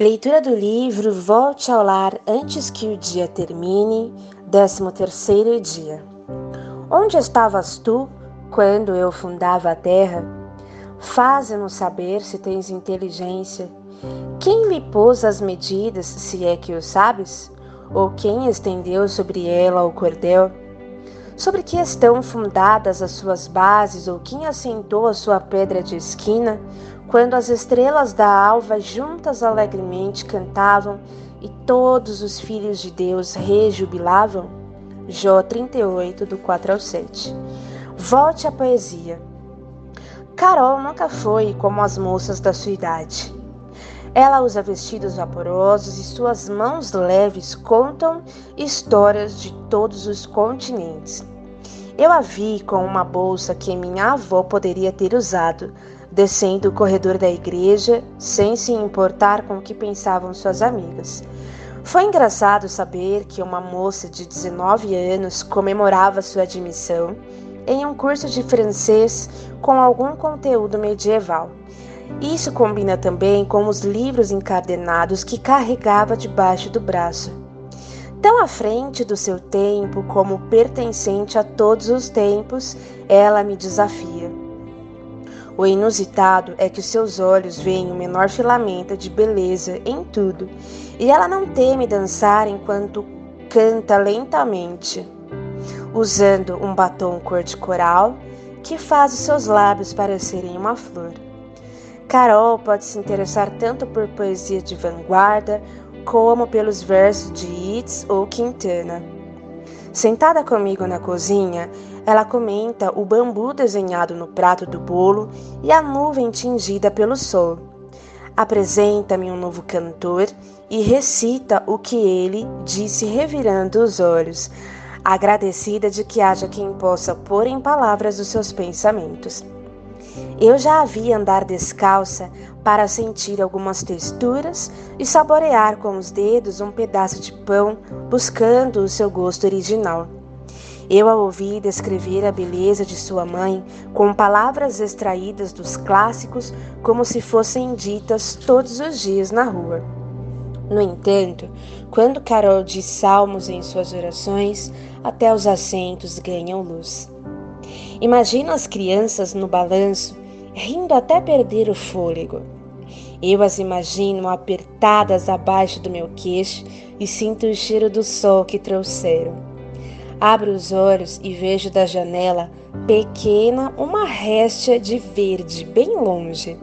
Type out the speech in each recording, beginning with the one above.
Leitura do livro Volte ao Lar antes que o dia termine, 13 terceiro dia. Onde estavas tu quando eu fundava a terra? Faze-nos saber se tens inteligência. Quem lhe pôs as medidas, se é que o sabes? Ou quem estendeu sobre ela o cordel? Sobre que estão fundadas as suas bases, ou quem assentou a sua pedra de esquina? quando as estrelas da alva juntas alegremente cantavam e todos os filhos de Deus rejubilavam? Jó 38, do 4 ao 7. Volte à poesia. Carol nunca foi como as moças da sua idade. Ela usa vestidos vaporosos e suas mãos leves contam histórias de todos os continentes. Eu a vi com uma bolsa que minha avó poderia ter usado, descendo o corredor da igreja sem se importar com o que pensavam suas amigas. Foi engraçado saber que uma moça de 19 anos comemorava sua admissão em um curso de francês com algum conteúdo medieval. Isso combina também com os livros encadernados que carregava debaixo do braço. Tão à frente do seu tempo como pertencente a todos os tempos, ela me desafia. O inusitado é que seus olhos veem o menor filamento de beleza em tudo, e ela não teme dançar enquanto canta lentamente, usando um batom cor de coral que faz os seus lábios parecerem uma flor. Carol pode se interessar tanto por poesia de vanguarda como pelos versos de Yeats ou Quintana. Sentada comigo na cozinha, ela comenta o bambu desenhado no prato do bolo e a nuvem tingida pelo sol. Apresenta-me um novo cantor e recita o que ele disse revirando os olhos, agradecida de que haja quem possa pôr em palavras os seus pensamentos. Eu já a vi andar descalça para sentir algumas texturas e saborear com os dedos um pedaço de pão, buscando o seu gosto original. Eu a ouvi descrever a beleza de sua mãe com palavras extraídas dos clássicos como se fossem ditas todos os dias na rua. No entanto, quando Carol diz salmos em suas orações, até os assentos ganham luz. Imagino as crianças no balanço rindo até perder o fôlego. Eu as imagino apertadas abaixo do meu queixo e sinto o cheiro do sol que trouxeram. Abro os olhos e vejo da janela pequena uma réstia de verde bem longe.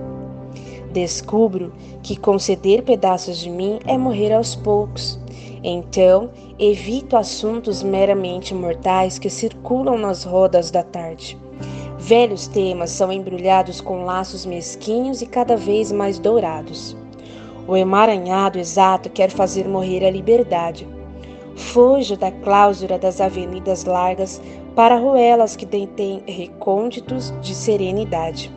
Descubro que conceder pedaços de mim é morrer aos poucos. Então, evito assuntos meramente mortais que circulam nas rodas da tarde. Velhos temas são embrulhados com laços mesquinhos e cada vez mais dourados. O emaranhado exato quer fazer morrer a liberdade. Fujo da cláusula das avenidas largas para ruelas que detêm recônditos de serenidade.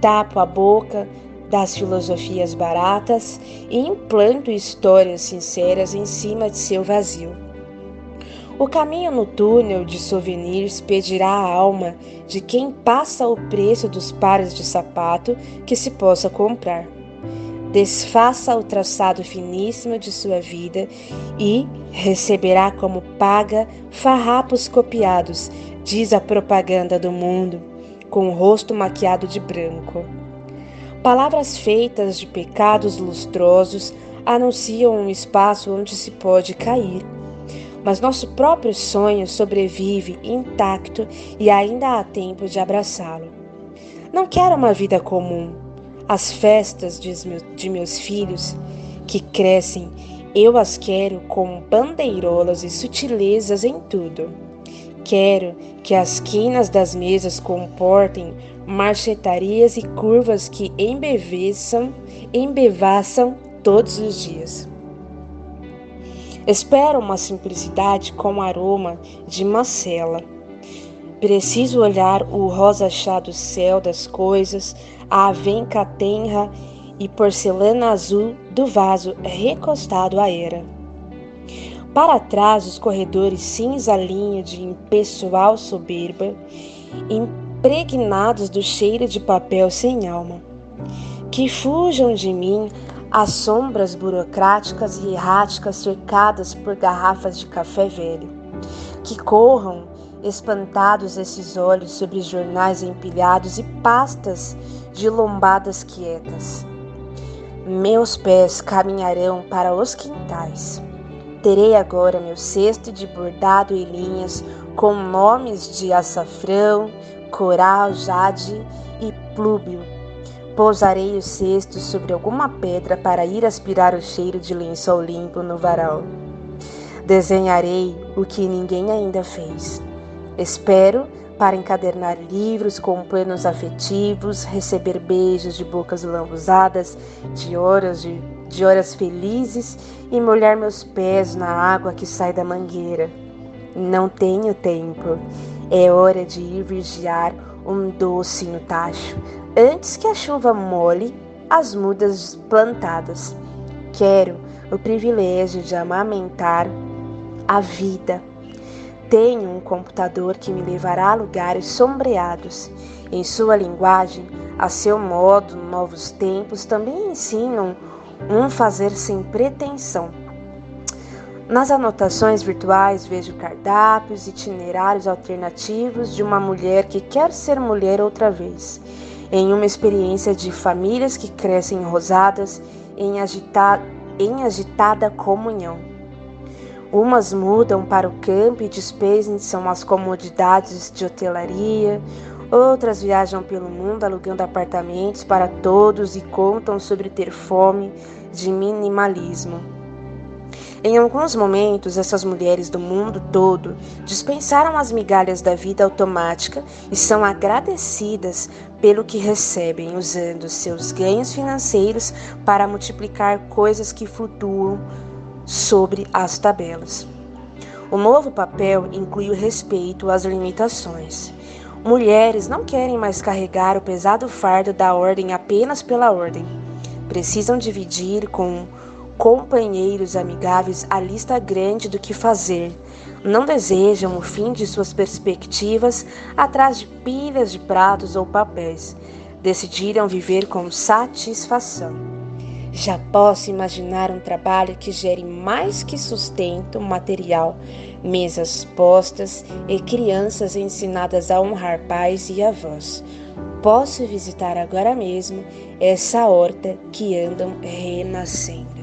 Tapo a boca das filosofias baratas e implanto histórias sinceras em cima de seu vazio. O caminho no túnel de souvenirs pedirá a alma de quem passa o preço dos pares de sapato que se possa comprar. Desfaça o traçado finíssimo de sua vida e receberá como paga farrapos copiados, diz a propaganda do mundo, com o rosto maquiado de branco. Palavras feitas de pecados lustrosos anunciam um espaço onde se pode cair mas nosso próprio sonho sobrevive intacto e ainda há tempo de abraçá-lo. Não quero uma vida comum. As festas de meus filhos que crescem, eu as quero com bandeirolas e sutilezas em tudo. Quero que as quinas das mesas comportem marchetarias e curvas que embeveçam, embevaçam todos os dias. Espero uma simplicidade com aroma de macela. Preciso olhar o rosa chá do céu das coisas, a avenca tenra e porcelana azul do vaso recostado à era. Para trás, os corredores cinza linha de impessoal soberba, impregnados do cheiro de papel sem alma. Que fujam de mim as sombras burocráticas e erráticas cercadas por garrafas de café velho. Que corram espantados esses olhos sobre jornais empilhados e pastas de lombadas quietas. Meus pés caminharão para os quintais. Terei agora meu cesto de bordado e linhas com nomes de açafrão, coral, jade e plúbio. Pousarei o cesto sobre alguma pedra para ir aspirar o cheiro de lençol limpo no varal. Desenharei o que ninguém ainda fez. Espero para encadernar livros com planos afetivos, receber beijos de bocas lambuzadas, de horas de, de horas felizes e molhar meus pés na água que sai da mangueira. Não tenho tempo. É hora de ir vigiar um doce no tacho, antes que a chuva molhe as mudas plantadas. Quero o privilégio de amamentar a vida. Tenho um computador que me levará a lugares sombreados. Em sua linguagem, a seu modo, novos tempos também ensinam um fazer sem pretensão. Nas anotações virtuais vejo cardápios, itinerários alternativos de uma mulher que quer ser mulher outra vez, em uma experiência de famílias que crescem rosadas em, agita em agitada comunhão. Umas mudam para o campo e dispensam as comodidades de hotelaria, outras viajam pelo mundo alugando apartamentos para todos e contam sobre ter fome de minimalismo. Em alguns momentos, essas mulheres do mundo todo dispensaram as migalhas da vida automática e são agradecidas pelo que recebem, usando seus ganhos financeiros para multiplicar coisas que flutuam sobre as tabelas. O novo papel inclui o respeito às limitações. Mulheres não querem mais carregar o pesado fardo da ordem apenas pela ordem. Precisam dividir com companheiros amigáveis a lista grande do que fazer. Não desejam o fim de suas perspectivas atrás de pilhas de pratos ou papéis. Decidiram viver com satisfação. Já posso imaginar um trabalho que gere mais que sustento material, mesas postas e crianças ensinadas a honrar pais e avós. Posso visitar agora mesmo essa horta que andam renascendo.